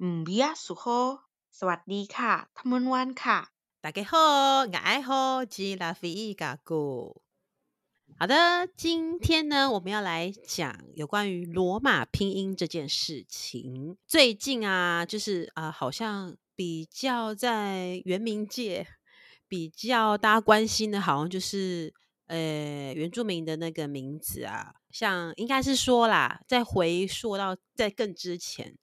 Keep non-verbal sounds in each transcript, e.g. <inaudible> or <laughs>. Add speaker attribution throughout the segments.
Speaker 1: 嗯，比亚苏吼，สวัสดีค่ะ，他们玩卡，
Speaker 2: 大家好，我爱好吉拉菲嘎古。好的，今天呢，我们要来讲有关于罗马拼音这件事情。最近啊，就是啊、呃，好像比较在原民界比较大家关心的，好像就是。呃，原住民的那个名字啊，像应该是说啦，在回溯到在更之前啊、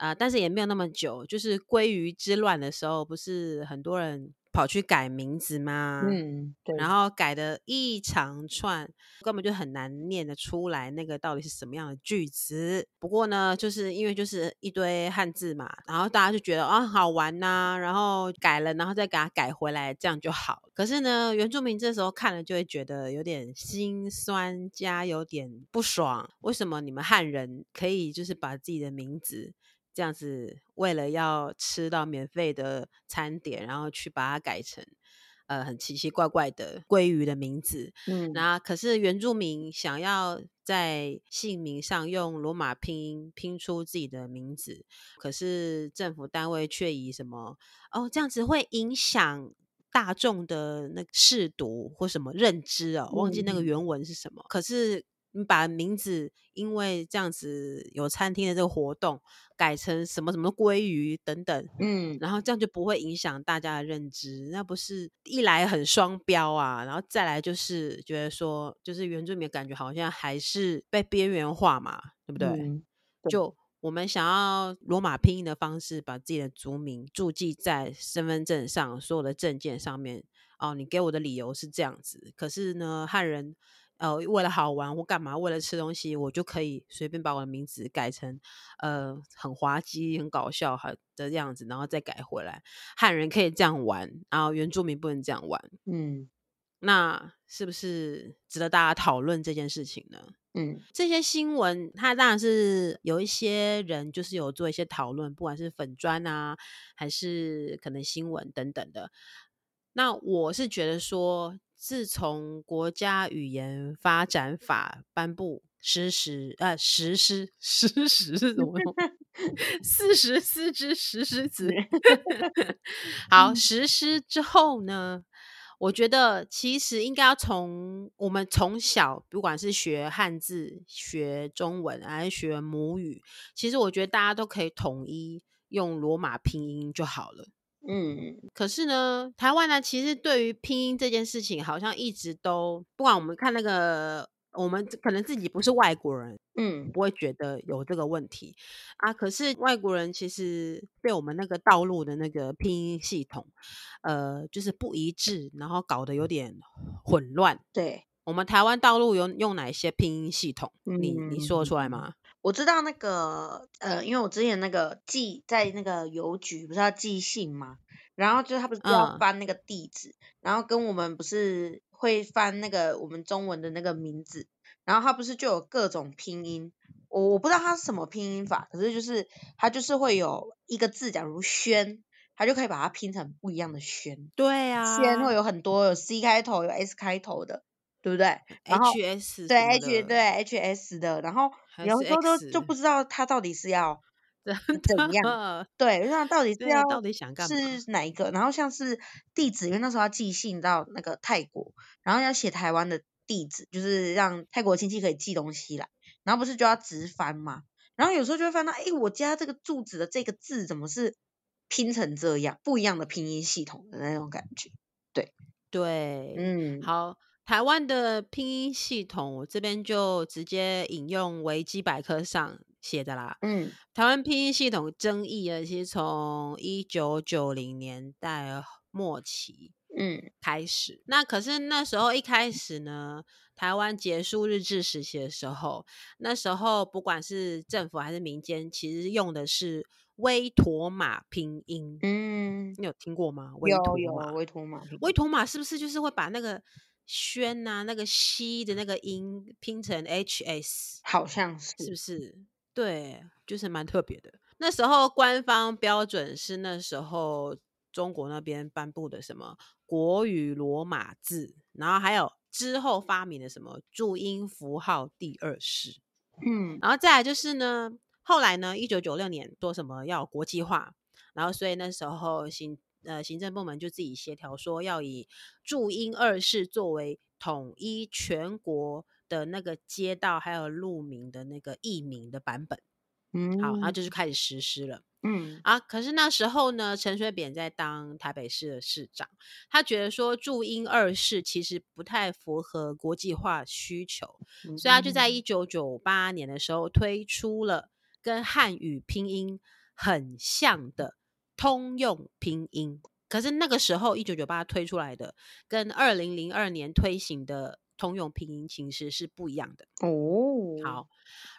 Speaker 2: 呃，但是也没有那么久，就是鲑鱼之乱的时候，不是很多人。跑去改名字吗？
Speaker 1: 嗯，对。然
Speaker 2: 后改的一长串，根本就很难念得出来，那个到底是什么样的句子？不过呢，就是因为就是一堆汉字嘛，然后大家就觉得啊好玩呐、啊，然后改了，然后再给它改回来，这样就好。可是呢，原住民这时候看了就会觉得有点心酸加有点不爽。为什么你们汉人可以就是把自己的名字？这样子，为了要吃到免费的餐点，然后去把它改成呃很奇奇怪怪的鲑鱼的名字。嗯，那可是原住民想要在姓名上用罗马拼音拼出自己的名字，可是政府单位却以什么哦这样子会影响大众的那个识读或什么认知哦，忘记那个原文是什么。嗯，可是。你把名字因为这样子有餐厅的这个活动改成什么什么鲑鱼等等，嗯，然后这样就不会影响大家的认知，那不是一来很双标啊，然后再来就是觉得说，就是原住民的感觉好像还是被边缘化嘛，对不对？嗯，对。就我们想要罗马拼音的方式把自己的族名注记在身份证上，所有的证件上面，哦，你给我的理由是这样子，可是呢，汉人。呃，为了好玩或干嘛，为了吃东西，我就可以随便把我的名字改成呃很滑稽、很搞笑哈的样子，然后再改回来。汉人可以这样玩，然后原住民不能这样玩。嗯，那是不是值得大家讨论这件事情呢？嗯，这些新闻，它当然是有一些人就是有做一些讨论，不管是粉砖啊，还是可能新闻等等的。那我是觉得说。自从国家语言发展法颁布实施，呃，实施实施是什么？四十四只石狮子。<laughs> <laughs> 好，实施之后呢，我觉得其实应该要从我们从小，不管是学汉字、学中文还是学母语，其实我觉得大家都可以统一用罗马拼音就好了。嗯，可是呢，台湾呢，其实对于拼音这件事情，好像一直都不管我们看那个，我们可能自己不是外国人，嗯，不会觉得有这个问题啊。可是外国人其实被我们那个道路的那个拼音系统，呃，就是不一致，然后搞得有点混乱。对，我们台湾道路有用哪些拼音系统？嗯，你你说得出来吗？
Speaker 1: 我知道那个呃，因为我之前那个寄在那个邮局不是要寄信嘛，然后就是他不是要翻那个地址，嗯，然后跟我们不是会翻那个我们中文的那个名字，然后他不是就有各种拼音，我我不知道他是什么拼音法，可是就是他就是会有一个字，假如轩，他就可以把它拼成不一样的轩。
Speaker 2: 对啊，
Speaker 1: 轩会有很多有 C 开头有 S 开头的。对不对？H S 对 H 对 H S 的，然后有时候都就不知道他到底是要 <laughs> 怎样，对，那到底是要
Speaker 2: 到底想干嘛？
Speaker 1: 是哪一个？然后像是地址，因为那时候要寄信到那个泰国，然后要写台湾的地址，就是让泰国亲戚可以寄东西来，然后不是就要直翻嘛？然后有时候就会翻到，哎，我家这个住址的这个字怎么是拼成这样？不一样的拼音系统的那种感觉，对
Speaker 2: 对，嗯，好。台湾的拼音系统，我这边就直接引用维基百科上写的啦。嗯，台湾拼音系统争议啊，其实从一九九零年代末期，嗯，开始。那可是那时候一开始呢，台湾结束日治时期的时候，那时候不管是政府还是民间，其实用的是威妥玛拼音。嗯，你有听过吗？威妥玛，
Speaker 1: 有有威妥玛。
Speaker 2: 威妥玛是不是就是会把那个？轩呐、啊，那个西的那个音拼成 H S，
Speaker 1: 好像是，
Speaker 2: 是不是？对，就是蛮特别的。那时候官方标准是那时候中国那边颁布的什么国语罗马字，然后还有之后发明的什么注音符号第二式。嗯，然后再来就是呢，后来呢，一九九六年说什么要国际化，然后所以那时候行呃行政部门就自己协调说要以注音二世作为统一全国的那个街道还有路名的那个译名的版本。嗯，好，然后就是开始实施了。嗯啊，可是那时候呢，陈水扁在当台北市的市长，他觉得说注音二世其实不太符合国际化需求，嗯、所以他就在一九九八年的时候推出了跟汉语拼音很像的通用拼音。可是那个时候一九九八推出来的，跟二零零二年推行的通用拼音其实是不一样的哦。好，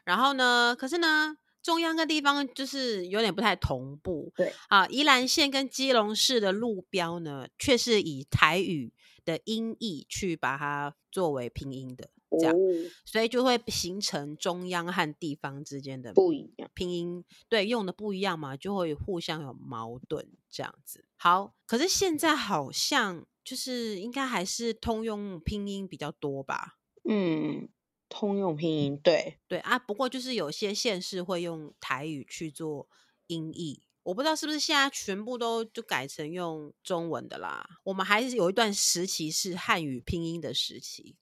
Speaker 2: 然后呢，可是呢。中央跟地方就是有点不太同步，对啊，宜兰县跟基隆市的路标呢，却是以台语的音译去把它作为拼音的，这样，哦、所以就会形成中央和地方之间的不一样拼音，对，用的不一样嘛，就会互相有矛盾这样子。好，可是现在好像就是应该还是通用拼音比较多吧？嗯。
Speaker 1: 通用拼音，对
Speaker 2: 对啊，不过就是有些县市会用台语去做音译，我不知道是不是现在全部都就改成用中文的啦。我们还是有一段时期是汉语拼音的时期，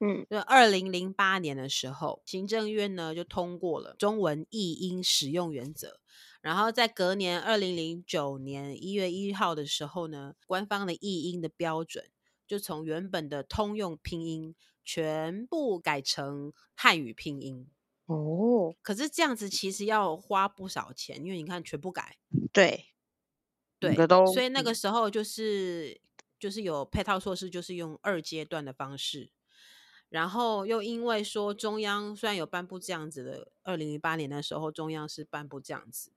Speaker 2: 嗯，就二零零八年的时候，行政院呢就通过了中文译音使用原则，然后在隔年二零零九年一月一号的时候呢，官方的译音的标准就从原本的通用拼音。全部改成汉语拼音。哦，可是这样子其实要花不少钱，因为你看全部改，
Speaker 1: 对
Speaker 2: 对，所以那个时候就是就是有配套措施，就是用二阶段的方式，然后又因为说中央虽然有颁布这样子的，二零零八年的时候中央是颁布这样子，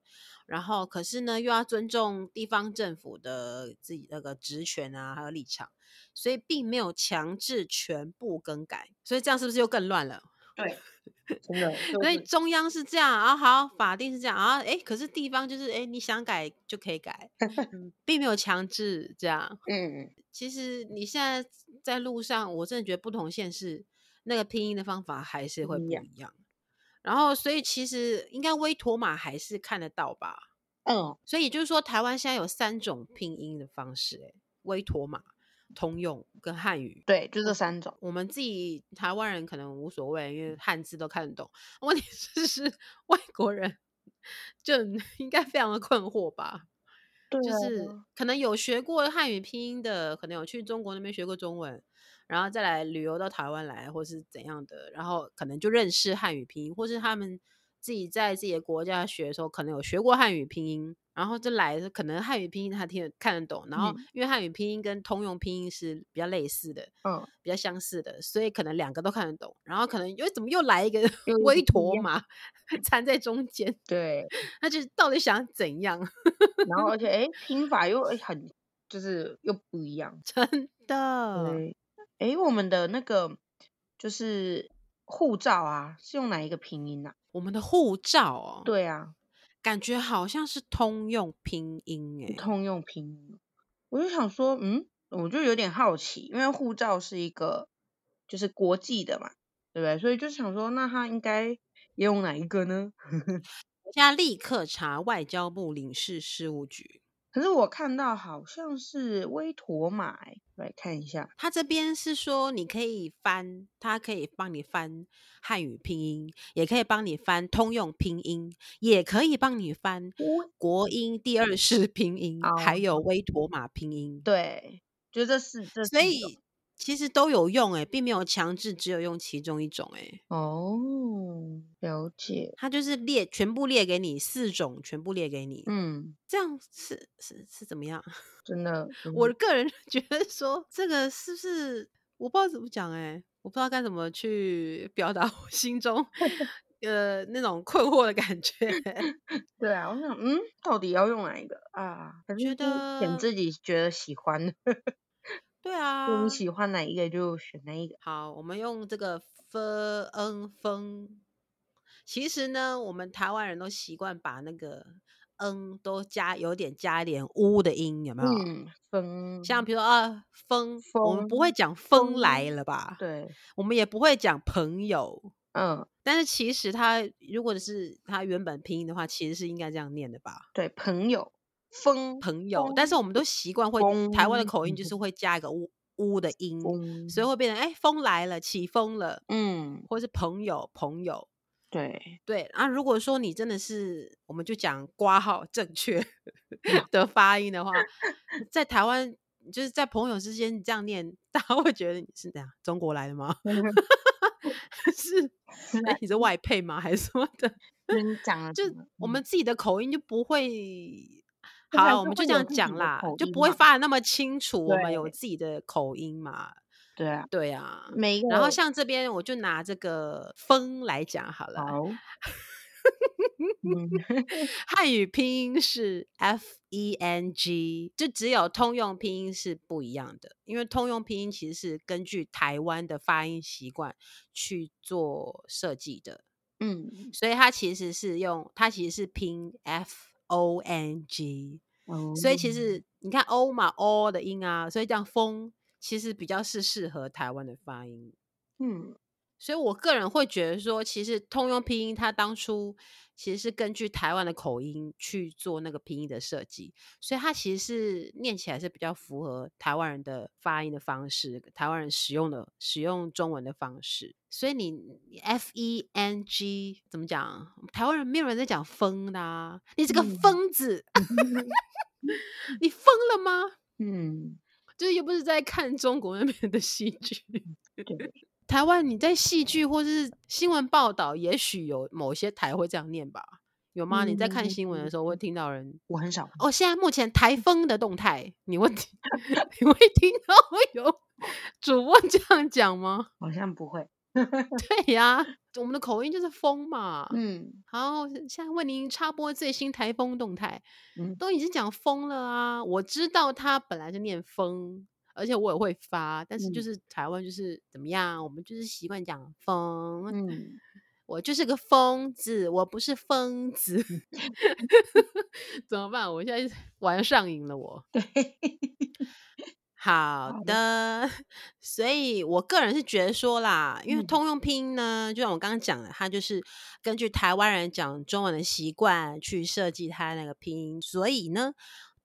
Speaker 2: 然后可是呢又要尊重地方政府的自己那个职权啊，还有立场。所以并没有强制全部更改，所以这样是不是又更乱了？
Speaker 1: 对，真的。
Speaker 2: 所以中央是这样啊，好，法定是这样啊，哎，可是地方就是哎，你想改就可以改，<laughs> 嗯，并没有强制这样。嗯，其实你现在在路上，我真的觉得不同县市那个拼音的方法还是会不一样。一样。然后，所以其实应该威妥玛还是看得到吧？嗯，所以也就是说，台湾现在有三种拼音的方式，哎，威妥玛。通用跟汉语，
Speaker 1: 对，就这三种。
Speaker 2: 我们自己台湾人可能无所谓，因为汉字都看得懂。问题是，<laughs> 是外国人就应该非常的困惑吧？对啊，就是可能有学过汉语拼音的，可能有去中国那边学过中文，然后再来旅游到台湾来，或是怎样的，然后可能就认识汉语拼音，或是他们自己在自己的国家学的时候，可能有学过汉语拼音。然后这来的可能汉语拼音他听得看得懂，然后因为汉语拼音跟通用拼音是比较类似的，嗯，比较相似的，所以可能两个都看得懂。然后可能又怎么又来一个威妥嘛掺在中间？
Speaker 1: 对，
Speaker 2: 他就到底想怎样？
Speaker 1: 然后而且哎，<laughs> 拼法又很就是又不一样，
Speaker 2: 真的。对，
Speaker 1: 哎，我们的那个就是护照啊，是用哪一个拼音啊？
Speaker 2: 我们的护照哦，
Speaker 1: 对啊。
Speaker 2: 感觉好像是通用拼音哎，
Speaker 1: 通用拼音，我就想说，嗯，我就有点好奇，因为护照是一个就是国际的嘛，对不对？所以就想说，那他应该也用哪一个呢？
Speaker 2: 我现在立刻查外交部领事事务局。
Speaker 1: 可是我看到好像是威妥玛，来看一下，
Speaker 2: 他这边是说你可以翻，他可以帮你翻汉语拼音，也可以帮你翻通用拼音，也可以帮你翻国音第二式拼音，哦、还有微驼马拼音。
Speaker 1: 对，就这四，这四
Speaker 2: 所以。其实都有用哎，并没有强制只有用其中一种哎。
Speaker 1: 哦，了解。
Speaker 2: 它就是列全部列给你四种，全部列给你。嗯，这样是是是怎么样？<laughs>
Speaker 1: 真的，
Speaker 2: 我个人觉得说这个是不是我不知道怎么讲哎，我不知道该怎么去表达我心中 <laughs> 呃那种困惑的感觉。<laughs>
Speaker 1: 对啊，我想嗯，到底要用哪一个啊？觉得选自己觉得喜欢的。
Speaker 2: 对啊，
Speaker 1: 你喜欢哪一个就选哪一个。
Speaker 2: 好，我们用这个 f n 风。其实呢，我们台湾人都习惯把那个 n 都加有点加一点 u 的音，有没有？嗯，风。像比如说啊，风，风，我们不会讲风来了吧？对，我们也不会讲朋友。
Speaker 1: 嗯，
Speaker 2: 但是其实它如果是它原本拼音的话，其实是应该这样念的吧？
Speaker 1: 对，朋友，风
Speaker 2: 朋友，但是我们都习惯会台湾的口音就是会加一个呜”呜的音，所以会变成哎，风来了，起风了，嗯，或是朋友，朋友。
Speaker 1: 对
Speaker 2: 对啊，如果说你真的是，我们就讲挂号正确的发音的话，在台湾就是在朋友之间你这样念，大家会觉得你是这样中国来的吗？<laughs> 是，哎，你是外配吗？还是什么的？
Speaker 1: 你讲
Speaker 2: 就我们自己的口音就不会，好，我们就这样讲啦，就不会发的那么清楚。我们有自己的口音嘛。
Speaker 1: 对啊，
Speaker 2: 对啊，
Speaker 1: 每一个。
Speaker 2: 然后像这边，我就拿这个“风”来讲好了。
Speaker 1: 好，<laughs>
Speaker 2: 汉语拼音是 F E N G，就只有通用拼音是不一样的。因为通用拼音其实是根据台湾的发音习惯去做设计的。嗯，所以它其实是用，它其实是拼 F O N G。哦，所以其实你看 O 嘛，O 的音啊，所以这样风。其实比较是适合台湾的发音，嗯，所以我个人会觉得说，其实通用拼音它当初其实是根据台湾的口音去做那个拼音的设计，所以它其实是念起来是比较符合台湾人的发音的方式，台湾人使用的使用中文的方式。所以你 F E N G 怎么讲？台湾人没有人在讲疯的啊，你这个疯子，嗯、<laughs> 你疯了吗？嗯。就是又不是在看中国那边的戏剧，台湾你在戏剧或是新闻报道，也许有某些台会这样念吧？有吗？嗯、你在看新闻的时候会听到人？
Speaker 1: 我很少。
Speaker 2: 哦，现在目前台风的动态，你会听？<laughs> 你会听到有 <laughs> 主播这样讲吗？
Speaker 1: 好像不会。<laughs>
Speaker 2: 对呀，我们的口音就是风嘛。嗯，好，现在为您插播最新台风动态。嗯，都已经讲风了啊，我知道它本来是念风，而且我也会发，但是就是台湾就是怎么样，我们就是习惯讲风。嗯，我就是个疯子，我不是疯子。<laughs> 怎么办？我现在玩上瘾了，我。对。好的，<laughs> 所以我个人是觉得说啦，因为通用拼音呢，嗯、就像我刚刚讲的，它就是根据台湾人讲中文的习惯去设计它那个拼音，所以呢，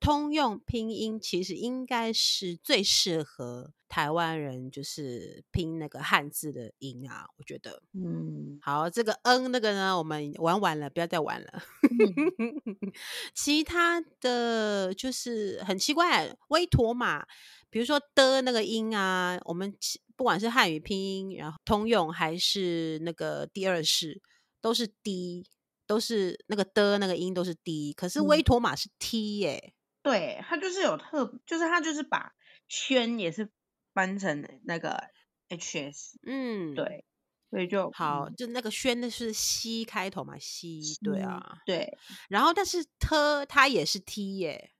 Speaker 2: 通用拼音其实应该是最适合台湾人就是拼那个汉字的音啊，我觉得。嗯，好，这个 N 那个呢，我们玩完了，不要再玩了。嗯、<laughs> 其他的就是很奇怪，威妥玛。比如说的那个音啊，我们不管是汉语拼音，然后通用还是那个第二式，都是 D，都是那个的那个音都是 D。可是威妥玛是 T 耶、
Speaker 1: 对，它就是有特，就是它就是把轩也是翻成那个 HS，嗯，对，所以就
Speaker 2: 好，就那个轩的是 C 开头嘛，C，对啊，
Speaker 1: 对，
Speaker 2: 然后但是 T 它也是 T 耶、欸。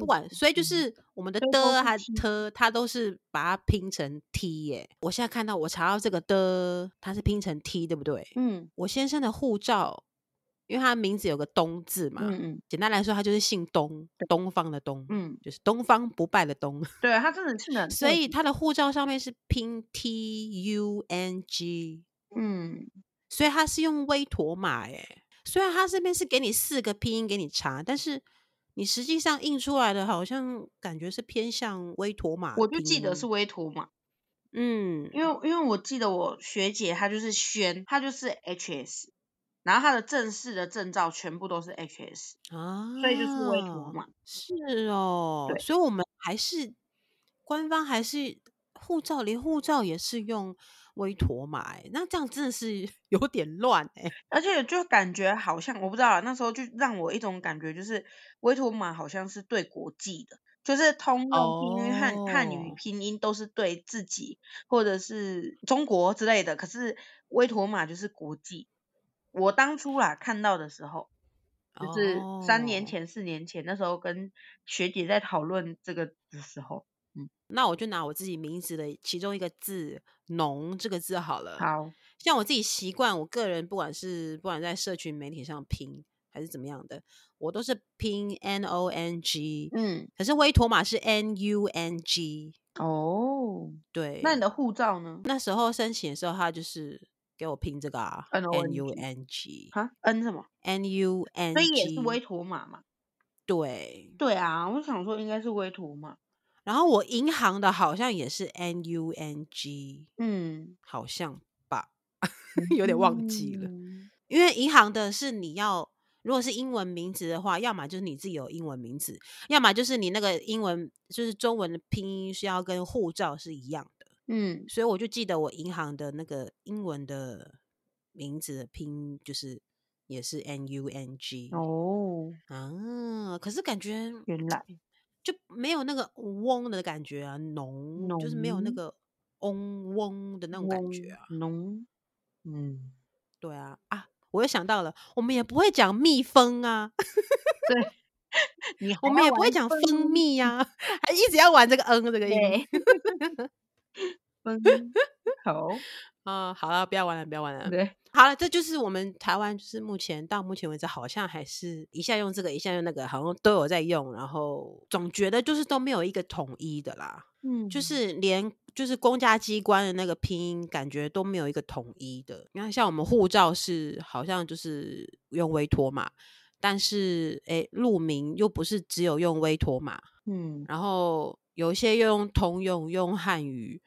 Speaker 2: 不管，所以就是我们的的还是特，它都是把它拼成 t 耶。我现在看到我查到这个的，它是拼成 t，对不对？嗯。我先生的护照，因为他名字有个东字嘛，嗯嗯。简单来说，他就是姓东，东方的东，嗯，就是东方不败的东。
Speaker 1: 对，他真的是的。<laughs>
Speaker 2: 所以他的护照上面是拼 t u n g，嗯。所以他是用威妥玛耶。虽然他这边是给你四个拼音给你查，但是。你实际上印出来的好像感觉是偏向威妥玛，
Speaker 1: 我就记得是威妥玛，嗯，因为因为我记得我学姐她就是轩，她就是 HS，然后他的正式的证照全部都是 HS 啊，所以就是威妥玛，
Speaker 2: 是哦，所以我们还是官方还是护照，连护照也是用。威妥玛，哎，那这样真的是 <laughs> 有点乱哎，
Speaker 1: 而且就感觉好像我不知道，那时候就让我一种感觉，就是威妥玛好像是对国际的，就是通用拼音汉汉语拼音都是对自己或者是中国之类的，可是威妥玛就是国际。我当初啦看到的时候，就是三年前、四年前那时候跟学姐在讨论这个的时候。
Speaker 2: 嗯，那我就拿我自己名字的其中一个字“农”这个字好了。
Speaker 1: 好，
Speaker 2: 像我自己习惯，我个人不管是不管在社群媒体上拼还是怎么样的，我都是拼 N O N G。嗯，可是威妥玛是 N U N G。
Speaker 1: 哦，
Speaker 2: 对。
Speaker 1: 那你的护照呢？
Speaker 2: 那时候申请的时候，它就是给我拼这个啊
Speaker 1: ，N
Speaker 2: U N G
Speaker 1: 啊，N 什么
Speaker 2: ？N U N
Speaker 1: 所以也是威妥玛嘛？
Speaker 2: 对，
Speaker 1: 对啊，我想说应该是威妥玛。
Speaker 2: 然后我银行的好像也是 N U N G，
Speaker 1: 嗯，
Speaker 2: 好像吧，<laughs> 有点忘记了。嗯、因为银行的是你要，如果是英文名字的话，要么就是你自己有英文名字，要么就是你那个英文就是中文的拼音是要跟护照是一样的。
Speaker 1: 嗯，
Speaker 2: 所以我就记得我银行的那个英文的名字的拼就是也是 N U N G
Speaker 1: 哦。
Speaker 2: 啊，可是感觉
Speaker 1: 原来。
Speaker 2: 就没有那个嗡的感觉啊，浓，就是没有那个嗡嗡的那种感觉啊，
Speaker 1: 浓，嗯，
Speaker 2: 对啊啊，我又想到了，我们也不会讲蜜蜂啊，
Speaker 1: 对，<laughs>
Speaker 2: 我们也不会讲蜂蜜呀、啊，<laughs> 还一直要玩这个嗯这个音。<laughs> <laughs>
Speaker 1: 嗯，<laughs> 好 <laughs>
Speaker 2: 啊、呃，好了，不要玩了，不要玩了。
Speaker 1: 对，
Speaker 2: 好了，这就是我们台湾，就是目前到目前为止，好像还是一下用这个，一下用那个，好像都有在用。然后总觉得就是都没有一个统一的啦。嗯，就是连就是公家机关的那个拼音，感觉都没有一个统一的。你看，像我们护照是好像就是用微托嘛，但是哎，路名又不是只有用微托嘛。嗯，然后有一些用通用，用汉语。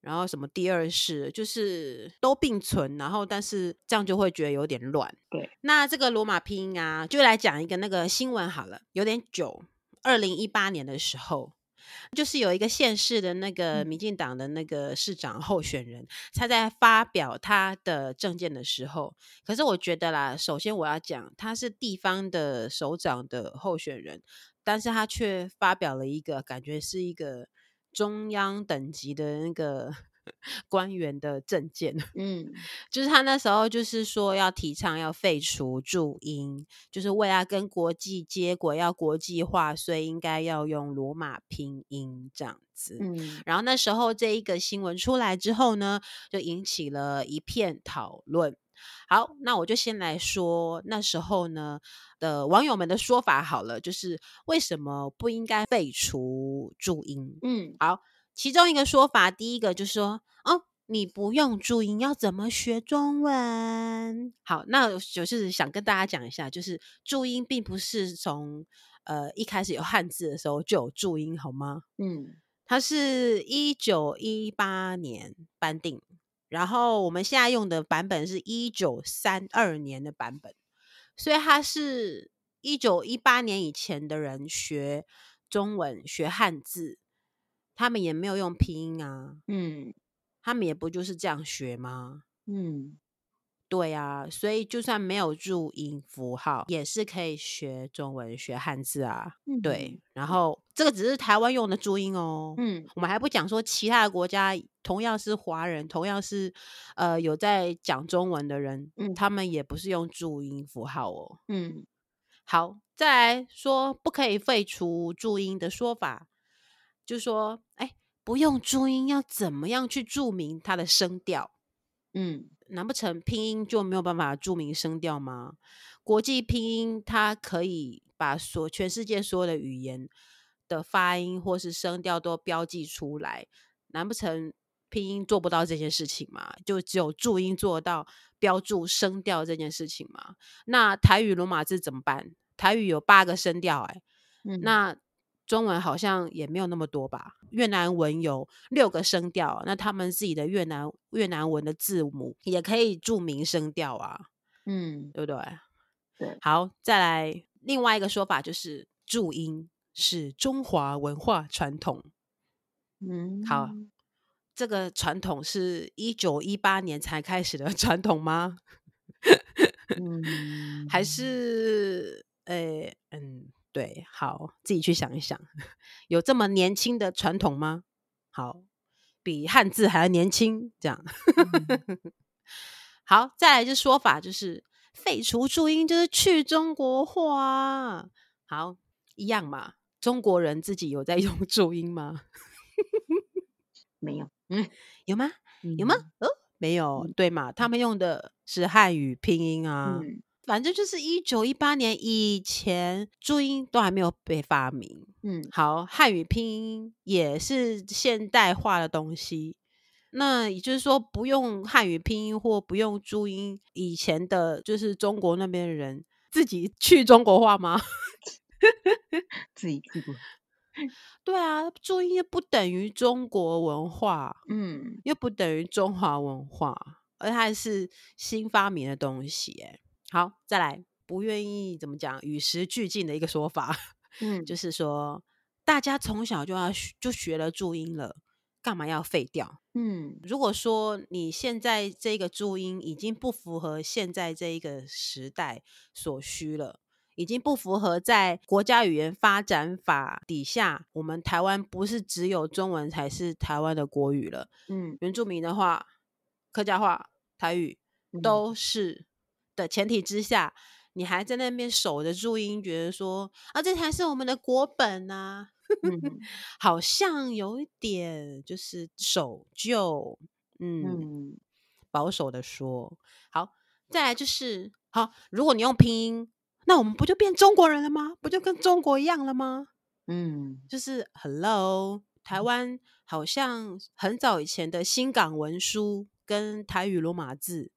Speaker 2: 然后什么第二世就是都并存，然后但是这样就会觉得有点乱。
Speaker 1: 对，
Speaker 2: 那这个罗马拼音啊，就来讲一个那个新闻好了，有点久。二零一八年的时候，就是有一个县市的那个民进党的那个市长候选人，他在发表他的政见的时候，可是我觉得啦，首先我要讲，他是地方的首长的候选人，但是他却发表了一个感觉是一个。中央等级的那个 <laughs> 官员的证件，嗯，<laughs> 就是他那时候就是说要提倡要废除注音，就是为了跟国际接轨，要国际化，所以应该要用罗马拼音这样子。嗯，然后那时候这一个新闻出来之后呢，就引起了一片讨论。好，那我就先来说那时候呢的网友们的说法好了，就是为什么不应该废除注音？嗯，好，其中一个说法，第一个就是说，哦，你不用注音要怎么学中文？好，那就是想跟大家讲一下，就是注音并不是从呃一开始有汉字的时候就有注音，好吗？嗯，它是一九一八年颁定。然后我们现在用的版本是一九三二年的版本，所以它是一九一八年以前的人学中文学汉字，他们也没有用拼音啊，嗯，他们也不就是这样学吗？嗯。对啊，所以就算没有注音符号，也是可以学中文、学汉字啊。嗯、对，然后这个只是台湾用的注音哦。嗯，我们还不讲说其他的国家同样是华人，同样是呃有在讲中文的人，嗯，他们也不是用注音符号哦。嗯，好，再来说不可以废除注音的说法，就说哎，不用注音要怎么样去注明它的声调？嗯。难不成拼音就没有办法注明声调吗？国际拼音它可以把所全世界所有的语言的发音或是声调都标记出来，难不成拼音做不到这件事情吗？就只有注音做到标注声调这件事情吗？那台语罗马字怎么办？台语有八个声调，哎，嗯，那。中文好像也没有那么多吧？越南文有六个声调，那他们自己的越南越南文的字母也可以注明声调啊，嗯，对不对？对。好，再来另外一个说法就是注音是中华文化传统。嗯，好，这个传统是一九一八年才开始的 <laughs> 传统吗？<laughs> 嗯，还是诶，嗯。对，好，自己去想一想，有这么年轻的传统吗？好，比汉字还要年轻，这样。嗯、<laughs> 好，再来就说法，就是废除注音，就是去中国化。好，一样嘛。中国人自己有在用 <laughs> 注音吗？
Speaker 1: 没有，嗯，
Speaker 2: 有吗？有吗？哦，没有，对嘛？他们用的是汉语拼音啊。嗯反正就是一九一八年以前，注音都还没有被发明。嗯，好，汉语拼音也是现代化的东西，那也就是说，不用汉语拼音或不用注音，以前的就是中国那边的人自己去中国化吗？<laughs>
Speaker 1: 自己去过。<laughs>
Speaker 2: 对啊，注音又不等于中国文化，
Speaker 1: 嗯，
Speaker 2: 又不等于中华文化，而它还是新发明的东西。哎，好，再来，不愿意怎么讲，与时俱进的一个说法，<laughs>
Speaker 1: 嗯，
Speaker 2: 就是说，大家从小就要就学了注音了，干嘛要废掉？
Speaker 1: 嗯，
Speaker 2: 如果说你现在这个注音已经不符合现在这一个时代所需了。已经不符合在国家语言发展法底下，我们台湾不是只有中文才是台湾的国语了。
Speaker 1: 嗯，
Speaker 2: 原住民的话、客家话、台语都是的前提之下，你还在那边守着注音，觉得说啊，这才是我们的国本啊，
Speaker 1: 嗯、<laughs>
Speaker 2: 好像有一点就是守旧，嗯，
Speaker 1: 嗯，
Speaker 2: 保守的说。好，再来就是好，如果你用拼音。那我们不就变中国人了吗？不就跟中国一样了吗？
Speaker 1: 嗯，
Speaker 2: 就是 Hello，台湾好像很早以前的新港文书跟台语罗马字，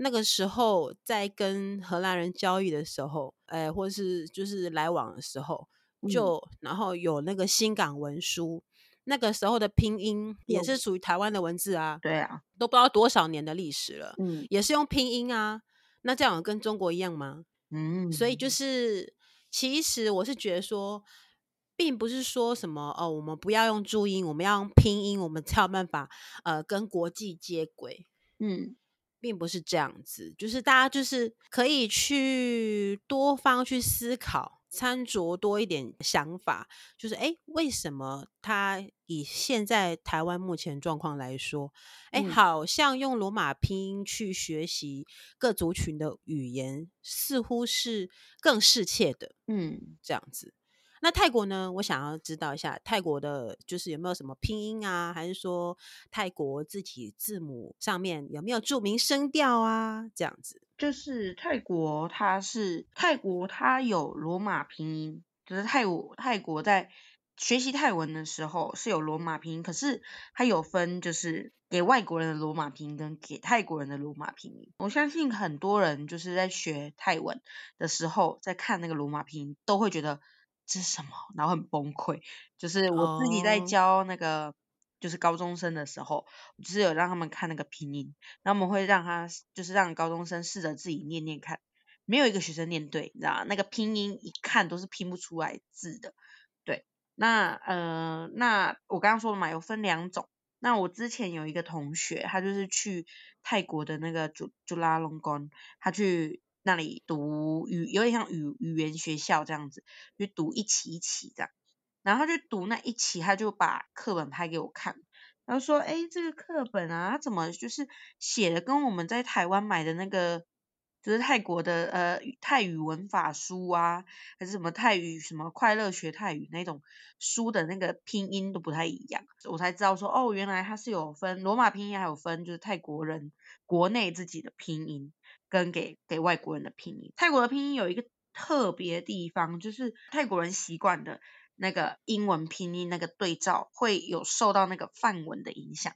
Speaker 2: 那个时候在跟荷兰人交易的时候，哎，或是就是来往的时候，就、嗯、然后有那个新港文书，那个时候的拼音也是属于台湾的文字啊。
Speaker 1: 对啊，
Speaker 2: 都不知道多少年的历史了，
Speaker 1: 嗯，也
Speaker 2: 是用拼音啊。那这样跟中国一样吗？
Speaker 1: 嗯，
Speaker 2: 所以就是，其实我是觉得说，并不是说什么哦，我们不要用注音，我们要用拼音，我们才有办法呃跟国际接轨。
Speaker 1: 嗯，
Speaker 2: 并不是这样子，就是大家就是可以去多方去思考。参酌多一点想法，就是哎，为什么他以现在台湾目前状况来说，哎、嗯，好像用罗马拼音去学习各族群的语言，似乎是更适切的。嗯，这样子。那泰国呢？我想要知道一下泰国的，就是有没有什么拼音啊，还是说泰国字体字母上面有没有注明声调啊？这样子。
Speaker 1: 就是泰国，它是泰国，它有罗马拼音。就是泰国，泰国在学习泰文的时候是有罗马拼音，可是它有分，就是给外国人的罗马拼音跟给泰国人的罗马拼音。我相信很多人就是在学泰文的时候，在看那个罗马拼音，都会觉得这是什么，然后很崩溃。就是我自己在教那个。Oh. 就是高中生的时候，就是有让他们看那个拼音，然后我们会让他，就是让高中生试着自己念念看，没有一个学生念对，你知道吗？那个拼音一看都是拼不出来字的。对，那呃，那我刚刚说了嘛，有分两种。那我之前有一个同学，他就是去泰国的那个朱朱拉隆功，他去那里读语，有点像语语言学校这样子，就读一期一期这样。然后他就读那一期，他就把课本拍给我看，然后说：“哎，这个课本啊，他怎么就是写的跟我们在台湾买的那个，就是泰国的呃泰语文法书啊，还是什么泰语什么快乐学泰语那种书的那个拼音都不太一样。”我才知道说，哦，原来它是有分罗马拼音，还有分就是泰国人国内自己的拼音跟给给外国人的拼音。泰国的拼音有一个特别的地方，就是泰国人习惯的。那个英文拼音那个对照会有受到那个梵文的影响，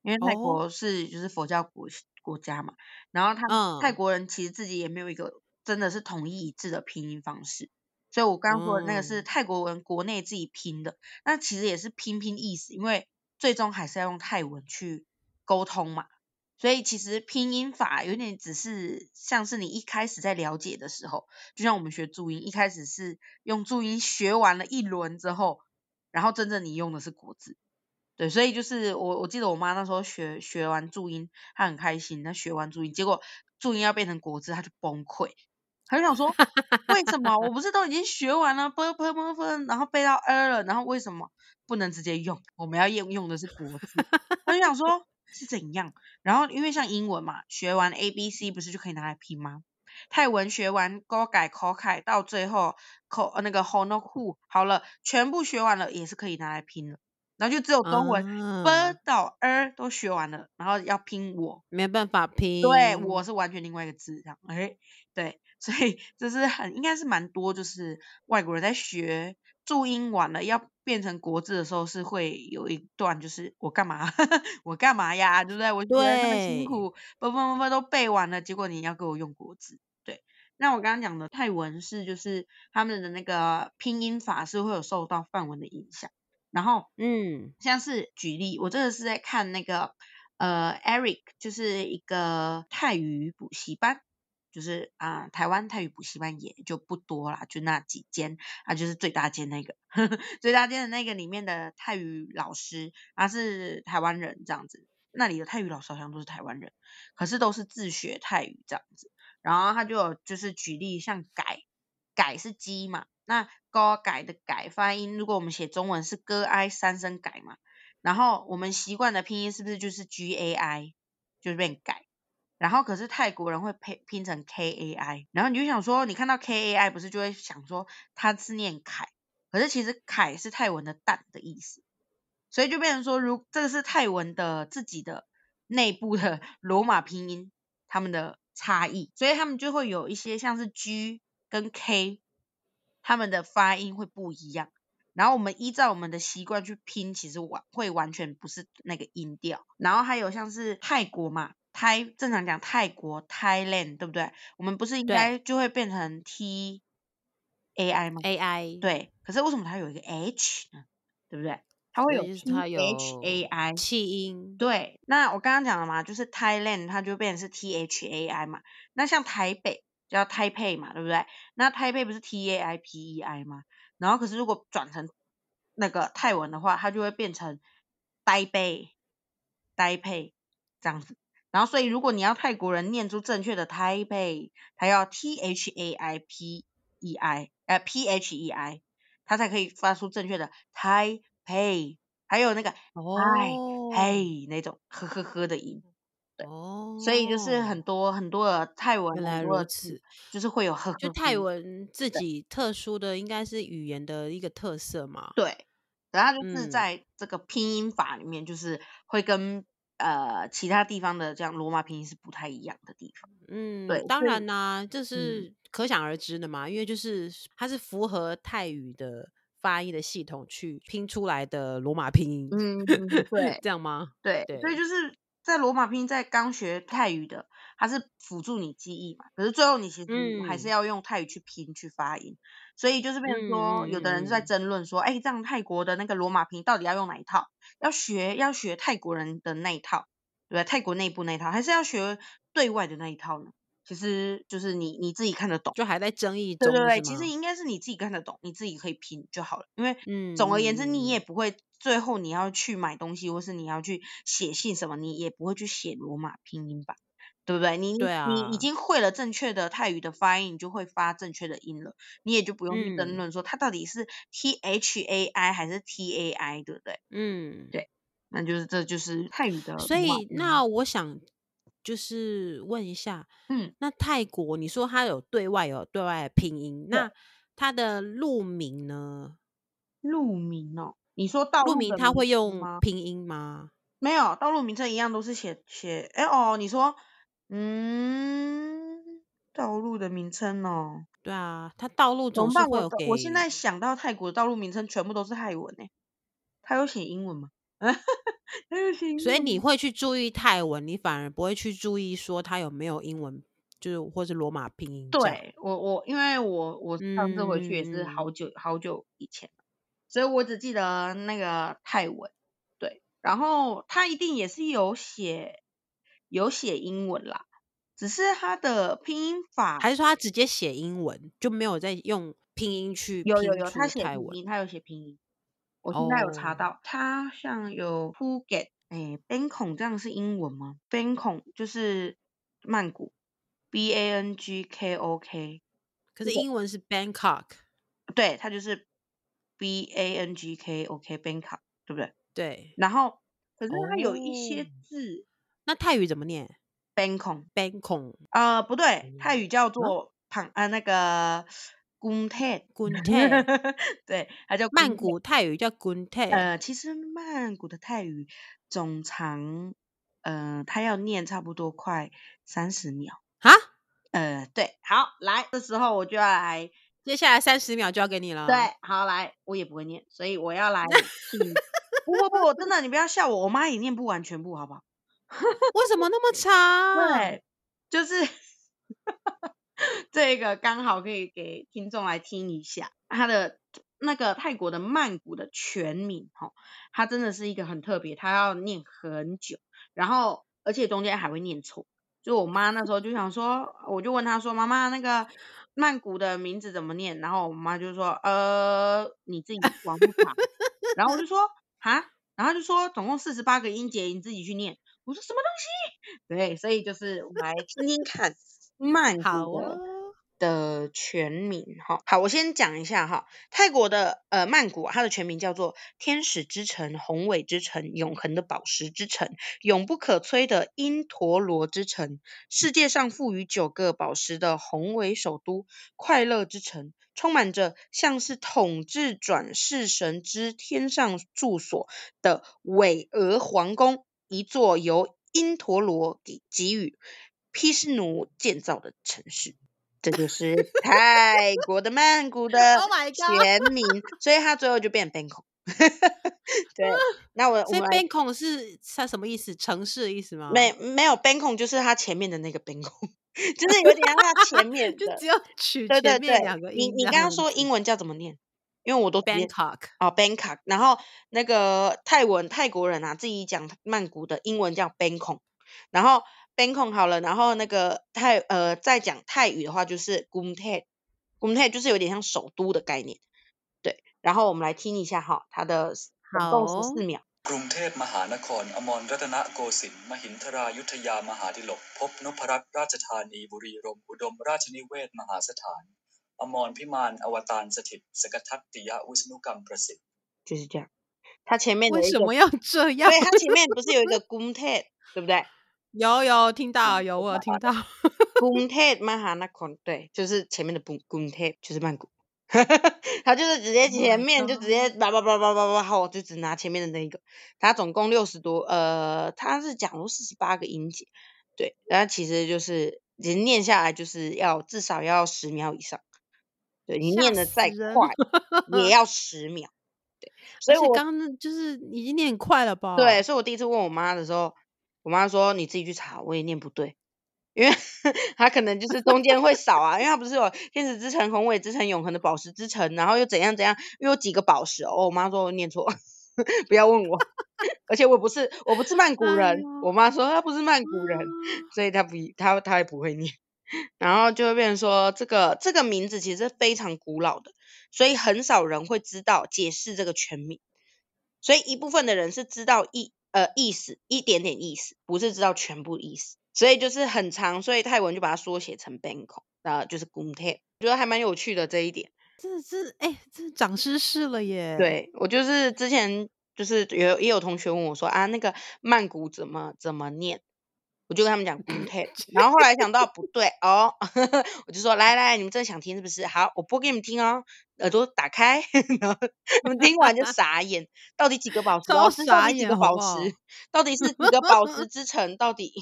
Speaker 1: 因为泰国是就是佛教国国家嘛，然后他泰国人其实自己也没有一个真的是统一一致的拼音方式，所以我刚刚说的那个是泰国文国内自己拼的，那其实也是拼拼意思，因为最终还是要用泰文去沟通嘛。所以其实拼音法有点只是像是你一开始在了解的时候，就像我们学注音，一开始是用注音学完了一轮之后，然后真正你用的是国字。对，所以就是我我记得我妈那时候学学完注音，她很开心，她学完注音，结果注音要变成国字，她就崩溃，她就想说为什么我不是都已经学完了，b p m f，然后背到 r 了，然后为什么不能直接用？我们要用用的是国字，她就想说。是怎样？然后因为像英文嘛，学完 A B C 不是就可以拿来拼吗？泰文学完 Go 改 Ko 改，到最后 Ko 那个 hono ku 好了，全部学完了也是可以拿来拼了。然后就只有中文、uh, B 到 R 都学完了，然后要拼我，
Speaker 2: 没办法拼。
Speaker 1: 对，我是完全另外一个字这样。哎，对。所以就是很应该是蛮多，就是外国人在学注音完了要变成国字的时候，是会有一段就是我干嘛 <laughs> 我干嘛呀，对不对？我觉得那么辛苦，不不不不都背完了，结果你要给我用国字，对。那我刚刚讲的泰文是就是他们的那个拼音法是会有受到范文的影响，然后嗯，像是举例，我这个是在看那个呃 Eric 就是一个泰语补习班。就是啊、台湾泰语补习班也就不多啦，就那几间啊，就是最大间那个，呵 <laughs> 呵最大间的那个里面的泰语老师，他是台湾人这样子，那里的泰语老师好像都是台湾人，可是都是自学泰语这样子，然后他就有就是举例像改，改是鸡嘛，那高改的改发音，如果我们写中文是歌哀三声改嘛，然后我们习惯的拼音是不是就是 G A I，就是变改。然后可是泰国人会拼拼成 K A I，然后你就想说，你看到 K A I 不是就会想说它是念凯，可是其实凯是泰文的蛋的意思，所以就变成说，如这个是泰文的自己的内部的罗马拼音，他们的差异，所以他们就会有一些像是 G 跟 K，他们的发音会不一样，然后我们依照我们的习惯去拼，其实完会完全不是那个音调，然后还有像是泰国嘛。泰正常讲泰国 Thailand 对不对？我们不是应该就会变成 T A I 吗
Speaker 2: ？A I
Speaker 1: 对，可是为什么它有一个 H 呢？对不对？它会有 T H A I
Speaker 2: 气音。
Speaker 1: 对，那我刚刚讲了嘛，就是 Thailand 它就变成是 T H A I 嘛。那像台北叫 Taipei 嘛，对不对？那 Taipei 不是 T A I P E I 吗？然后可是如果转成那个泰文的话，它就会变成呆贝呆佩这样子。然后，所以如果你要泰国人念出正确的 Taipei，，他要 T H A I P E I，呃 P H E I，他才可以发出正确的 Taipei，。还有那个哎嘿那种呵呵呵的音，对，哦，所以就是很多很多的泰文，
Speaker 2: 原来如此，
Speaker 1: 就是会有呵呵。
Speaker 2: 就泰文自己特殊的，应该是语言的一个特色嘛。
Speaker 1: 对，然后就是在这个拼音法里面，就是会跟。呃，其他地方的这样罗马拼音是不太一样的地方。
Speaker 2: 嗯，对，当然呢，这是可想而知的嘛，嗯，因为就是它是符合泰语的发音的系统去拼出来的罗马拼音。
Speaker 1: 嗯，对，<laughs>
Speaker 2: 这样吗？
Speaker 1: 对，对，所以就是在罗马拼音在刚学泰语的，它是辅助你记忆嘛，可是最后你其实还是要用泰语去拼去发音。所以就是变成说，有的人在争论说，哎、这样泰国的那个罗马拼音到底要用哪一套？要学要学泰国人的那一套，对吧？泰国内部那一套，还是要学对外的那一套呢？其实就是你你自己看得懂，
Speaker 2: 就还在争议中。
Speaker 1: 对对对，其实应该是你自己看得懂，你自己可以拼就好了。因为，嗯总而言之，你也不会最后你要去买东西，或是你要去写信什么，你也不会去写罗马拼音吧？对不对？你你已经会了正确的泰语的发音，你就会发正确的音了，你也就不用去争论说它到底是 T H A I 还是 T A I，对不对？嗯，对，那就是这就是泰语的。
Speaker 2: 所以那我想就是问一下，嗯，那泰国你说它有对外有对外的拼音，那它的路名呢？
Speaker 1: 路名哦，你说道路，
Speaker 2: 路名它会用拼音吗？
Speaker 1: 没有，道路名称一样都是写写，哎哦，你说。嗯，道路的名称哦，
Speaker 2: 对啊，它道路总是会有给。
Speaker 1: 我我现在想到泰国的道路名称全部都是泰文诶，它有写英文吗？<laughs> 它有写英文。
Speaker 2: 所以你会去注意泰文，你反而不会去注意说它有没有英文，就是或是罗马拼音。
Speaker 1: 对，我我因为我我上次回去也是好久、嗯、好久以前，所以我只记得那个泰文。对，然后它一定也是有写。有写英文啦，只是它的拼音法，
Speaker 2: 还是说他直接写英文，就没有再用拼音去拼？有有有，他写拼
Speaker 1: 音，他有写拼音。我现在有查到，他、oh. 像有 Phuket，哎，Bangkok 这样是英文吗？Bangkok 就是曼谷，B A N G K O K，
Speaker 2: 可是英文是 Bangkok，
Speaker 1: 对，它就是 B A N G K O K，Bangkok，对不对？
Speaker 2: 对。
Speaker 1: 然后，可是它有一些字。Oh.
Speaker 2: 那泰语怎么念
Speaker 1: ？Bangkok，Bangkok，呃，不对，泰语叫做旁呃那个 Guntet，Guntet，<laughs> 对，它叫
Speaker 2: 曼谷，泰语叫 Guntet。
Speaker 1: 呃，其实曼谷的泰语总长，呃，它要念差不多快三十秒。
Speaker 2: 哈？
Speaker 1: 呃，对，好，来，这时候我就要来，
Speaker 2: 接下来三十秒就要给你了。
Speaker 1: 对，好，来，我也不会念，所以我要来。<laughs> 不不不，真的，你不要笑我，我妈也念不完全部，好不好？
Speaker 2: 为什么那么长？
Speaker 1: 对，就是 <laughs> 这个刚好可以给听众来听一下，他的那个泰国的曼谷的全名，哈，它真的是一个很特别，它要念很久，然后而且中间还会念错。就我妈那时候就想说，我就问她说，妈妈那个曼谷的名字怎么念？然后我妈就说，呃，你自己往后查。然后我就说，哈，然后就说总共四十八个音节，你自己去念。我说什么东西？<laughs> 对，所以就是我们来听听看 <laughs> 曼谷的。的全名哈，好，我先讲一下哈，泰国的呃曼谷，它的全名叫做天使之城、宏伟之城、永恒的宝石之城、永不可摧的因陀罗之城，世界上赋予九个宝石的宏伟首都、快乐之城，充满着像是统治转世神之天上住所的巍峨皇宫，一座由因陀罗给给予毗湿奴建造的城市。这就是 <laughs> 泰国的曼谷的全名，oh、所以它最后就变 Bangkok。<laughs> 对，<laughs> 那我
Speaker 2: 所以 Bangkok 是它什么意思？城市的意思吗？
Speaker 1: 没没有 Bangkok 就是它前面的那个 Bangkok，就是有点像它前面的，
Speaker 2: 就只有取前面两个音。
Speaker 1: 你你刚刚说英文叫怎么念？因为我都
Speaker 2: Bangkok
Speaker 1: 哦 Bangkok，然后那个泰文泰国人啊自己讲曼谷的英文叫 Bangkok，然后。Bangkok 好了，然后那个泰呃再讲泰语的话就是 Kumtay，Kumtay 就是有点像首都的概念，对。然后我们来听一下哈，它的总共十四秒。就是这样，它前面的
Speaker 2: 为什么要这样？
Speaker 1: 对，它前面不是有一个 Kumtay，对不对？
Speaker 2: 有有听到，有我有听到。<laughs> <laughs>
Speaker 1: Kumtay Mahanakhon 对，就是前面的 Kumtay 就是曼谷，<laughs> 他就是直接前面就直接叭叭叭叭叭叭，好，就只拿前面的那一个。他总共六十多，呃，他是讲了四十八个音节，对，然后其实就是其实念下来就是要至少要十秒以上，对，你念的再快也 <laughs> 要十秒，对。所以我
Speaker 2: 刚刚就是已经念快了吧？
Speaker 1: 对，所以我第一次问我妈的时候。我妈说：“你自己去查，我也念不对，因为 <laughs> 她可能就是中间会少啊，因为她不是有天使之城、宏伟之城、永恒的宝石之城，然后又怎样怎样，又有几个宝石哦。”我妈说我念错，<laughs> 不要问我，而且我不是我不是曼谷人，哎、我妈说她不是曼谷人，所以她不她她也不会念，然后就会变成说这个这个名字其实是非常古老的，所以很少人会知道解释这个全名，所以一部分的人是知道一。呃，意思一点点意思，不是知道全部意思，所以就是很长，所以泰文就把它缩写成 Bangkok，然后就是 Kumtay，我觉得还蛮有趣的这一点。
Speaker 2: 这这哎，这是长知识了耶！
Speaker 1: 对，我就是之前就是有也有同学问我说啊，那个曼谷怎么怎么念？我就跟他们讲然后后来想到不对哦，<laughs> 我就说来来，你们真的想听是不是？好，我播给你们听哦，耳朵打开，然后你们听完就傻眼，到底几个宝石？到底几个宝石？到底是几个宝石之城？到底？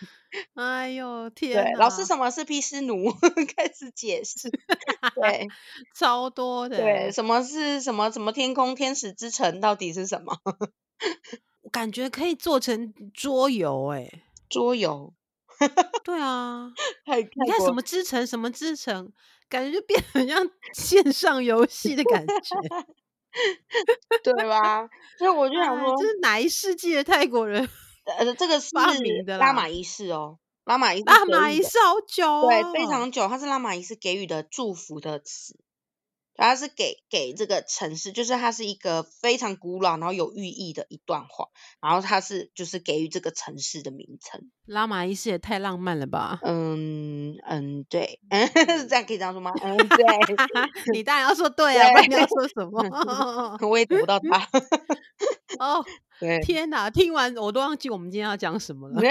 Speaker 1: <laughs>
Speaker 2: 哎呦 <laughs> 天！
Speaker 1: 对，老师什么是毗湿奴？开始解释。对，
Speaker 2: 超多的。
Speaker 1: 对，什么是什么什么天空天使之城？到底是什么？
Speaker 2: 我感觉可以做成桌游哎。
Speaker 1: 桌游，<laughs>
Speaker 2: 对啊，你看什么之城，什么之城，感觉就变得很像线上游戏的感觉，<laughs>
Speaker 1: 对吧？所以我就想说，
Speaker 2: 这是哪一世纪的泰国人？
Speaker 1: 呃，这个 <laughs> 是拉玛一世哦，拉玛一世，
Speaker 2: 拉玛一世好久哦，
Speaker 1: 对，非常久，它是拉玛一世给予的祝福的词。它是给给这个城市，就是它是一个非常古老，然后有寓意的一段话，然后它是就是给予这个城市的名称。
Speaker 2: 拉玛一世也太浪漫了吧？
Speaker 1: 嗯嗯，对，嗯，<laughs> 这样可以这样说吗？嗯，对，<laughs>
Speaker 2: 你当然要说对啊，不然你要说什么？<laughs>
Speaker 1: 我也得不到他。
Speaker 2: 哦。对，天哪！听完我都忘记我们今天要讲什么了。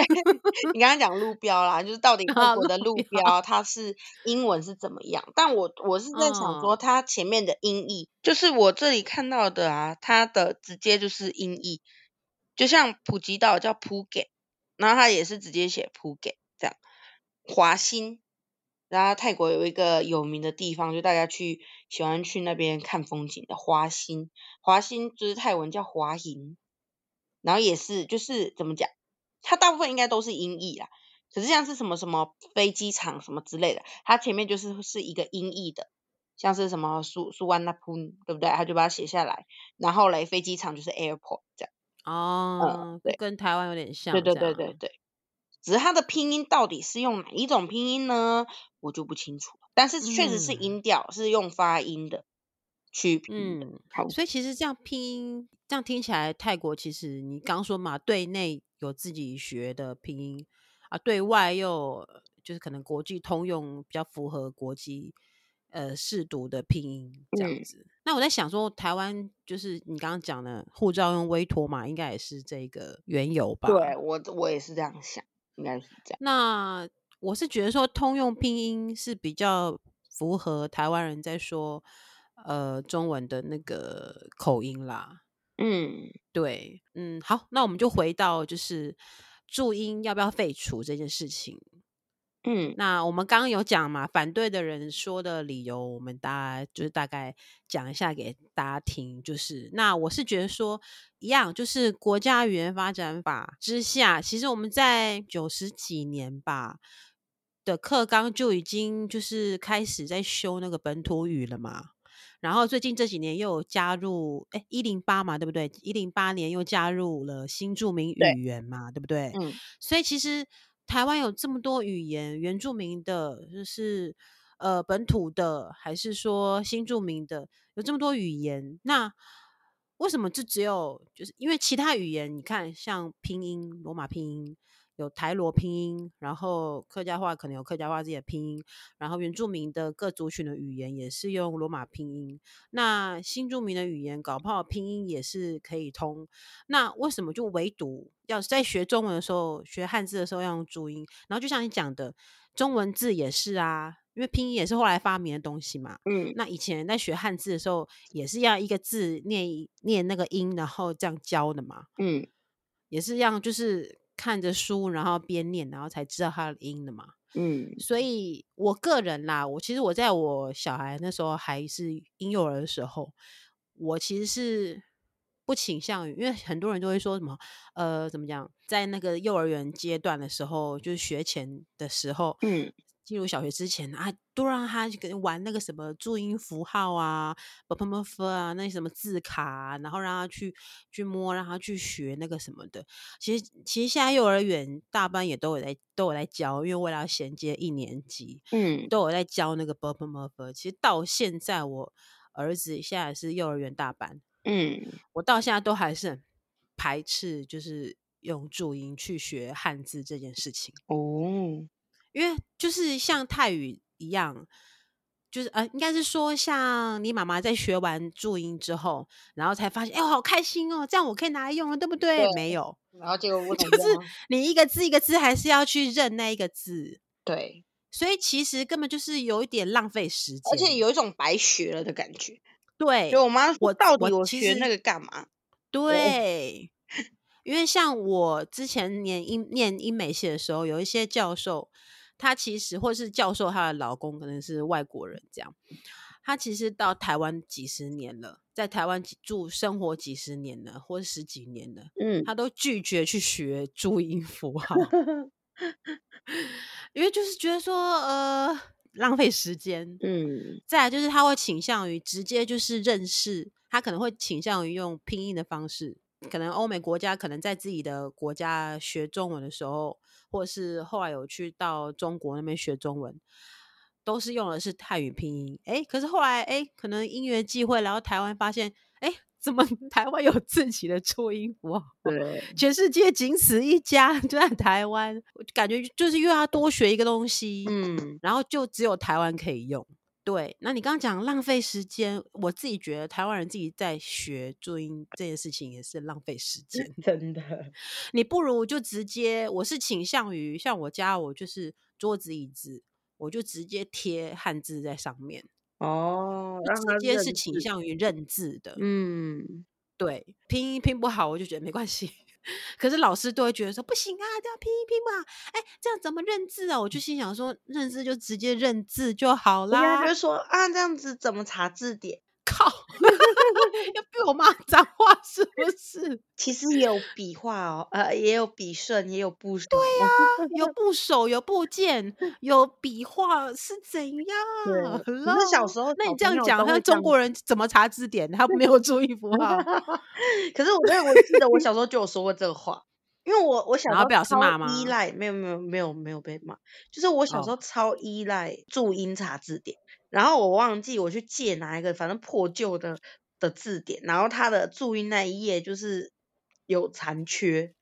Speaker 1: 你刚刚讲路标啦，就是到底 <laughs> 各国的路标它是英文是怎么样？但我我是在想说，它前面的音译，就是我这里看到的啊，它的直接就是音译，就像普吉岛叫普给，然后它也是直接写普给这样，华欣。然后泰国有一个有名的地方，就大家去喜欢去那边看风景的华欣，华欣就是泰文叫华欣，然后也是就是怎么讲，它大部分应该都是音译啦，可是像是什么什么飞机场什么之类的，它前面就是是一个音译的，像是什么苏苏万那普，对不对？他就把它写下来，然后嘞飞机场就是 airport 这样。
Speaker 2: 哦，嗯、对，跟台湾有点像。
Speaker 1: 对对对对对。只是它的拼音到底是用哪一种拼音呢？我就不清楚了。但是确实是音调、嗯、是用发音的去。
Speaker 2: 嗯，所以其实这样拼音，这样听起来，泰国其实你刚说嘛，对内有自己学的拼音啊，对外又就是可能国际通用，比较符合国际呃视读的拼音这样子。嗯、那我在想说，台湾就是你刚刚讲的护照用威妥嘛，应该也是这个缘由吧？
Speaker 1: 对，我我也是这样想。应该是这样。
Speaker 2: 那我是觉得说，通用拼音是比较符合台湾人在说呃中文的那个口音啦。
Speaker 1: 嗯，
Speaker 2: 对，嗯，好，那我们就回到就是注音要不要废除这件事情。
Speaker 1: 嗯，
Speaker 2: 那我们刚刚有讲嘛，反对的人说的理由，我们大家就是大概讲一下给大家听。就是那我是觉得说，一样，就是国家语言发展法之下，其实我们在九十几年吧的课纲就已经就是开始在修那个本土语了嘛。然后最近这几年又有加入，哎，一零八嘛，对不对？一零八年又加入了新著名语言嘛，对，对不对？
Speaker 1: 嗯，
Speaker 2: 所以其实。台湾有这么多语言，原住民的，就是呃本土的，还是说新著名的，有这么多语言，那为什么就只有就是因为其他语言？你看，像拼音，罗马拼音。有台罗拼音，然后客家话可能有客家话自己的拼音，然后原住民的各族群的语言也是用罗马拼音。那新住民的语言搞不好拼音也是可以通。那为什么就唯独要在学中文的时候学汉字的时候要用注音？然后就像你讲的，中文字也是啊，因为拼音也是后来发明的东西嘛。
Speaker 1: 嗯，
Speaker 2: 那以前在学汉字的时候也是要一个字念念那个音，然后这样教的嘛。
Speaker 1: 嗯，
Speaker 2: 也是这样，就是。看着书，然后边念，然后才知道它的音的嘛。
Speaker 1: 嗯，
Speaker 2: 所以我个人啦，我其实我在我小孩那时候还是婴幼儿的时候，我其实是不倾向于，因为很多人都会说什么，呃，怎么讲，在那个幼儿园阶段的时候，就是学前的时候，
Speaker 1: 嗯。
Speaker 2: 进入小学之前啊，都让他去玩那个什么注音符号啊，b p m f 啊，那些什么字卡啊，然后让他去去摸，让他去学那个什么的。其实其实现在幼儿园大班也都有在都有在教，因为为了要衔接一年级，
Speaker 1: 嗯，
Speaker 2: 都有在教那个 b p m f。其实到现在我儿子现在是幼儿园大班，
Speaker 1: 嗯，
Speaker 2: 我到现在都还是很排斥，就是用注音去学汉字这件事情。
Speaker 1: 哦。
Speaker 2: 因为就是像泰语一样，就是呃，应该是说像你妈妈在学完注音之后，然后才发现，哎，我好开心哦，这样我可以拿来用了，对不对？对，没有，
Speaker 1: 然后结果我
Speaker 2: 就 <laughs> 是你一个字一个字还是要去认那一个字，
Speaker 1: 对，
Speaker 2: 所以其实根本就是有一点浪费时间，
Speaker 1: 而且有一种白学了的感觉。
Speaker 2: 对，
Speaker 1: 就我妈，
Speaker 2: 我
Speaker 1: 到底我学那个干嘛？
Speaker 2: 对，因为像我之前念英念英美系的时候，有一些教授。她其实，或是教授，她的老公可能是外国人，这样。她其实到台湾几十年了，在台湾住生活几十年了，或是十几年了，
Speaker 1: 嗯，
Speaker 2: 她都拒绝去学注音符号，<laughs> 因为就是觉得说，呃，浪费时间，
Speaker 1: 嗯。
Speaker 2: 再来就是他会倾向于直接就是认识，他可能会倾向于用拼音的方式，可能欧美国家可能在自己的国家学中文的时候。或是后来有去到中国那边学中文，都是用的是泰语拼音。哎，可是后来哎，可能因缘际会，然后台湾发现，哎，怎么 <laughs> 台湾有自己的注音符号？
Speaker 1: 对，
Speaker 2: 全世界仅此一家，就在台湾。感觉就是因为他多学一个东西，
Speaker 1: 嗯，
Speaker 2: 然后就只有台湾可以用。对，那你刚刚讲浪费时间，我自己觉得台湾人自己在学注音这件事情也是浪费时间，<laughs>
Speaker 1: 真的。
Speaker 2: 你不如就直接，我是倾向于像我家，我就是桌子椅子，我就直接贴汉字在上面。
Speaker 1: 哦，
Speaker 2: 直接是倾向于认字的。
Speaker 1: 嗯，
Speaker 2: 对，拼音拼不好，我就觉得没关系。可是老师都会觉得说不行啊，这样拼一拼嘛，哎，这样怎么认字啊？我就心想说，认字就直接认字就好啦。
Speaker 1: 我就说啊，这样子怎么查字典？
Speaker 2: 靠，<laughs> 要被我骂脏话是不是？
Speaker 1: 其实也有笔画哦，呃，也有笔顺，也有部首。
Speaker 2: 对呀、啊，<laughs> 有部首，有部件，有笔画是怎样？
Speaker 1: 可是小时候，
Speaker 2: 那你这样讲，那中国人怎么查字典？他没有注意符号。<laughs>
Speaker 1: 可是我，我记得我小时候就有说过这个话，因为我我小时候？依赖，没有没有没有没有被骂，就是我小时候超依赖注音查字典。哦然后我忘记我去借哪一个，反正破旧的的字典，然后他的注音那一页就是有残缺，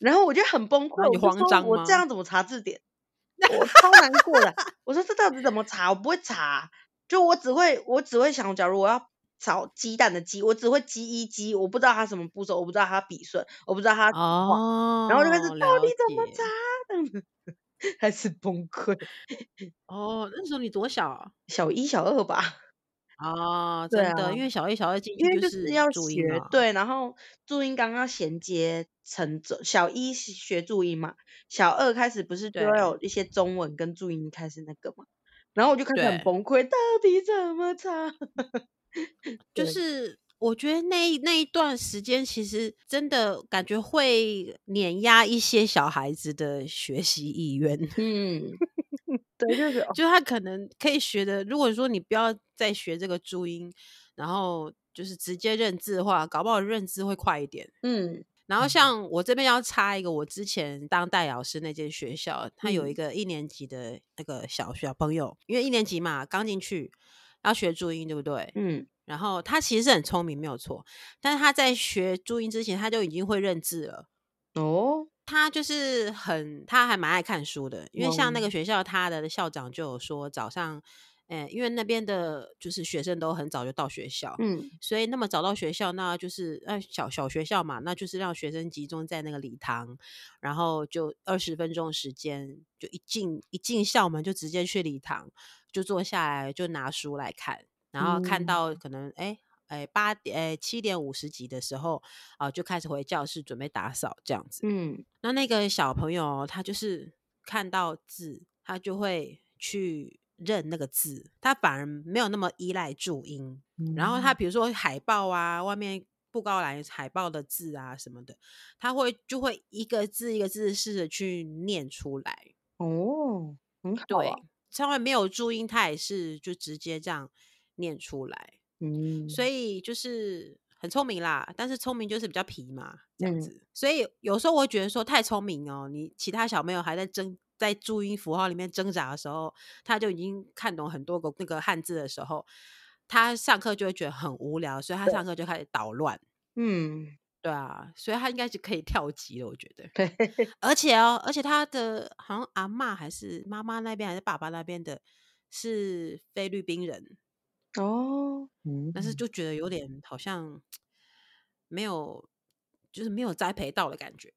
Speaker 1: 然后我就很崩溃，
Speaker 2: 你慌张吗？
Speaker 1: 我这样怎么查字典？我超难过的。我说这到底怎么查？我不会查，就我只会我只会想，假如我要炒鸡蛋的鸡，我只会鸡一鸡，我不知道它什么部首，我不知道它笔顺，我不知道它
Speaker 2: 哦，
Speaker 1: 然后就开始到底怎么查？<laughs> 开始崩溃
Speaker 2: 哦，那时候你多小啊？
Speaker 1: 小一、小二吧。
Speaker 2: 啊，真的，啊、因为小一、小二进去就
Speaker 1: 是要学，对，然后注音刚刚衔接成小一学注音嘛，小二开始不是就要有一些中文跟注音开始那个嘛，然后我就开始很崩溃，到底怎么查？<laughs>
Speaker 2: 就是。我觉得那那一段时间，其实真的感觉会碾压一些小孩子的学习意愿。
Speaker 1: 嗯，对，就是，
Speaker 2: 就他可能可以学的。如果说你不要再学这个注音，然后就是直接认字的话，搞不好认字会快一点。
Speaker 1: 嗯，
Speaker 2: 然后像我这边要插一个，我之前当代老师那间学校，他有一个一年级的那个小小朋友，因为一年级嘛，刚进去要学注音，对不对？
Speaker 1: 嗯。
Speaker 2: 然后他其实是很聪明，没有错。但是他在学注音之前，他就已经会认字了。
Speaker 1: 哦，
Speaker 2: 他就是很，他还蛮爱看书的。因为像那个学校，他的校长就有说，早上，哎，因为那边的就是学生都很早就到学校，
Speaker 1: 嗯，
Speaker 2: 所以那么早到学校，那就是呃小小学校嘛，那就是让学生集中在那个礼堂，然后就二十分钟时间，就一进一进校门就直接去礼堂，就坐下来就拿书来看。然后看到可能哎哎八点哎七点五十几的时候啊、呃，就开始回教室准备打扫这样子。
Speaker 1: 嗯，
Speaker 2: 那那个小朋友他就是看到字，他就会去认那个字，他反而没有那么依赖注音。嗯、然后他比如说海报啊，外面布告栏海报的字啊什么的，他会就会一个字一个字试着去念出来。
Speaker 1: 哦，很好、啊。
Speaker 2: 对，稍微没有注音，他也是就直接这样。念出来，
Speaker 1: 嗯，
Speaker 2: 所以就是很聪明啦，但是聪明就是比较皮嘛，这样子。
Speaker 1: 嗯、
Speaker 2: 所以有时候我会觉得说太聪明哦，你其他小朋友还在争在注音符号里面挣扎的时候，他就已经看懂很多个那个汉字的时候，他上课就会觉得很无聊，所以他上课就开始捣乱。
Speaker 1: 嗯，
Speaker 2: 对啊，所以他应该是可以跳级了，我觉得。
Speaker 1: 对，
Speaker 2: 而且哦，而且他的好像阿嬷还是妈妈那边还是爸爸那边的，是菲律宾人。
Speaker 1: 哦，嗯
Speaker 2: 但是就觉得有点好像没有，就是没有栽培到的感觉，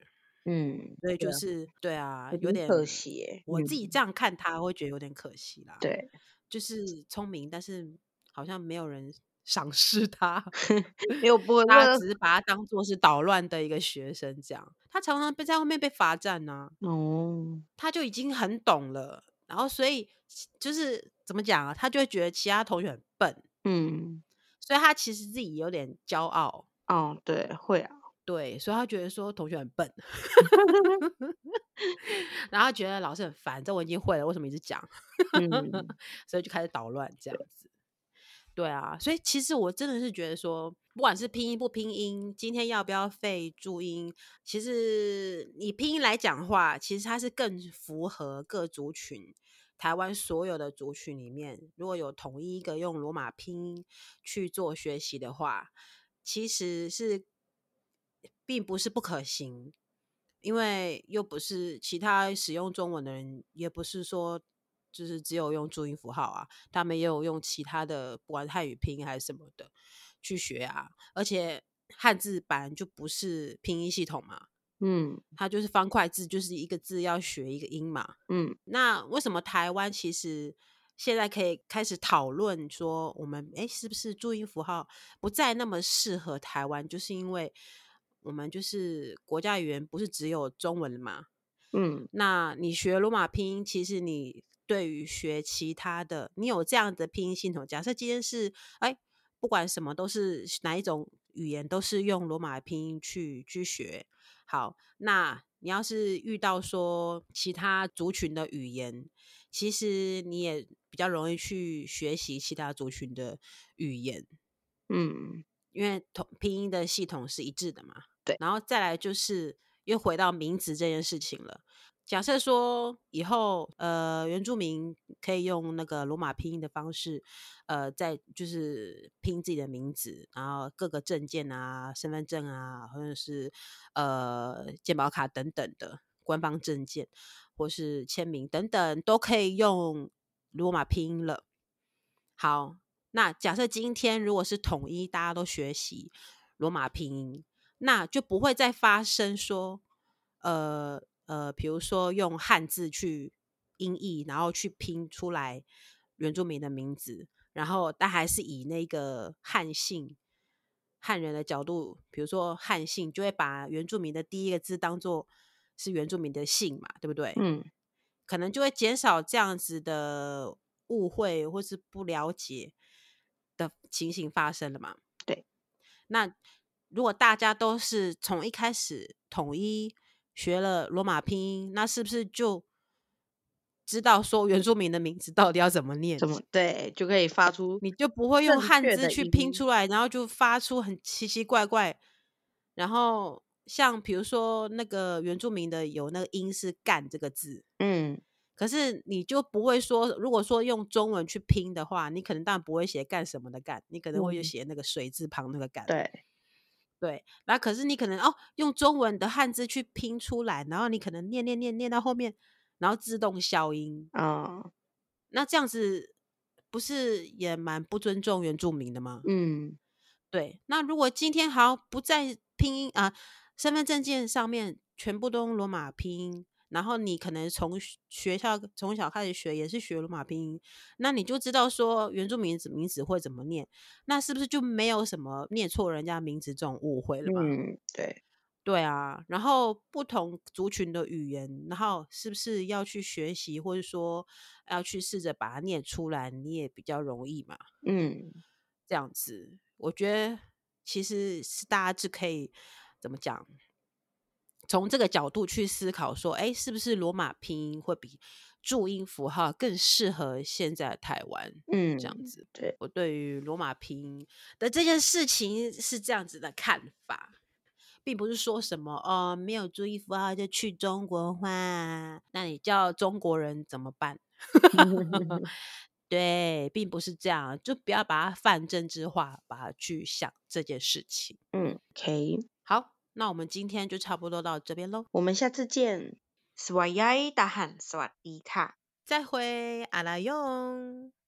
Speaker 1: 嗯，
Speaker 2: 所以就是对啊，有点
Speaker 1: 可惜。
Speaker 2: 我自己这样看他会觉得有点可惜啦。
Speaker 1: 对，
Speaker 2: 就是聪明，但是好像没有人 <laughs> 赏识他，<laughs>
Speaker 1: 没有不，
Speaker 2: 他只是把他当做是捣乱的一个学生这样。他常常被在后面被罚站呢。
Speaker 1: 哦，
Speaker 2: 他就已经很懂了，然后所以就是。怎么讲啊？他就会觉得其他同学很笨，
Speaker 1: 嗯，
Speaker 2: 所以他其实自己有点骄傲。
Speaker 1: 哦，对，会啊，
Speaker 2: 对，所以他觉得说同学很笨，<laughs> 然后觉得老师很烦，这我已经会了，为什么一直讲？
Speaker 1: 嗯、<laughs>
Speaker 2: 所以就开始捣乱这样子。对啊，所以其实我真的是觉得说，不管是拼音不拼音，今天要不要废注音，其实你拼音来讲的话，其实它是更符合各族群。台湾所有的族群里面，如果有统一一个用罗马拼音去做学习的话，其实是并不是不可行，因为又不是其他使用中文的人，也不是说就是只有用注音符号啊，他们也有用其他的，不管汉语拼音还是什么的去学啊，而且汉字版就不是拼音系统嘛。
Speaker 1: 嗯，
Speaker 2: 它就是方块字，就是一个字要学一个音嘛。
Speaker 1: 嗯，
Speaker 2: 那为什么台湾其实现在可以开始讨论说，我们诶是不是注音符号不再那么适合台湾？就是因为我们就是国家语言不是只有中文嘛？
Speaker 1: 嗯，
Speaker 2: 那你学罗马拼音，其实你对于学其他的，你有这样的拼音系统。假设今天是哎，不管什么都是哪一种语言，都是用罗马拼音去去学。好，那你要是遇到说其他族群的语言，其实你也比较容易去学习其他族群的语言。
Speaker 1: 嗯，
Speaker 2: 因为同拼音的系统是一致的嘛。
Speaker 1: 对，
Speaker 2: 然后再来就是又回到名词这件事情了。假设说以后呃原住民可以用那个罗马拼音的方式，呃，在就是拼自己的名字，然后各个证件啊、身份证啊，或者是呃健保卡等等的官方证件，或是签名等等，都可以用罗马拼音了。好，那假设今天如果是统一，大家都学习罗马拼音。那就不会再发生说，呃呃，比如说用汉字去音译，然后去拼出来原住民的名字，然后但还是以那个汉姓汉人的角度，比如说汉姓，就会把原住民的第一个字当做是原住民的姓嘛，对不对？
Speaker 1: 嗯，
Speaker 2: 可能就会减少这样子的误会或是不了解的情形发生了嘛。
Speaker 1: 对，
Speaker 2: 那。如果大家都是从一开始统一学了罗马拼音，那是不是就知道说原住民的名字到底要怎么念？
Speaker 1: 怎么对，就可以发出，
Speaker 2: 你就不会用汉字去拼出来，然后就发出很奇奇怪怪。然后像比如说那个原住民的有那个音是“干”这个字，
Speaker 1: 嗯，
Speaker 2: 可是你就不会说，如果说用中文去拼的话，你可能当然不会写“干什么”的“干”，你可能会就写那个水字旁那个“干”。
Speaker 1: 对。
Speaker 2: 对，那可是你可能哦，用中文的汉字去拼出来，然后你可能念念念念到后面，然后自动消音
Speaker 1: 啊、哦，
Speaker 2: 那这样子不是也蛮不尊重原住民的吗？
Speaker 1: 嗯，
Speaker 2: 对。那如果今天好不在拼音啊，身份证件上面全部都用罗马拼音。然后你可能从学校从小开始学，也是学罗马拼音，那你就知道说原住民名字会怎么念，那是不是就没有什么念错人家名字这种误会了嘛？
Speaker 1: 嗯，对，
Speaker 2: 对啊。然后不同族群的语言，然后是不是要去学习，或者说要去试着把它念出来，你也比较容易嘛？
Speaker 1: 嗯，
Speaker 2: 这样子，我觉得其实是大家是可以怎么讲？从这个角度去思考，说，哎，是不是罗马拼音会比注音符号更适合现在的台湾？
Speaker 1: 嗯，
Speaker 2: 这样子。
Speaker 1: 对，
Speaker 2: 我对于罗马拼音的这件事情是这样子的看法，并不是说什么哦，没有注音符号就去中国化，那你叫中国人怎么办？<laughs> 对，并不是这样，就不要把它泛政治化，把它去想这件事情。
Speaker 1: 嗯，OK，
Speaker 2: 好。那我们今天就差不多到这边喽，
Speaker 1: 我们下次见。สวัสดี大汉，สวัสดีค่ะ，
Speaker 2: 再会，阿拉勇。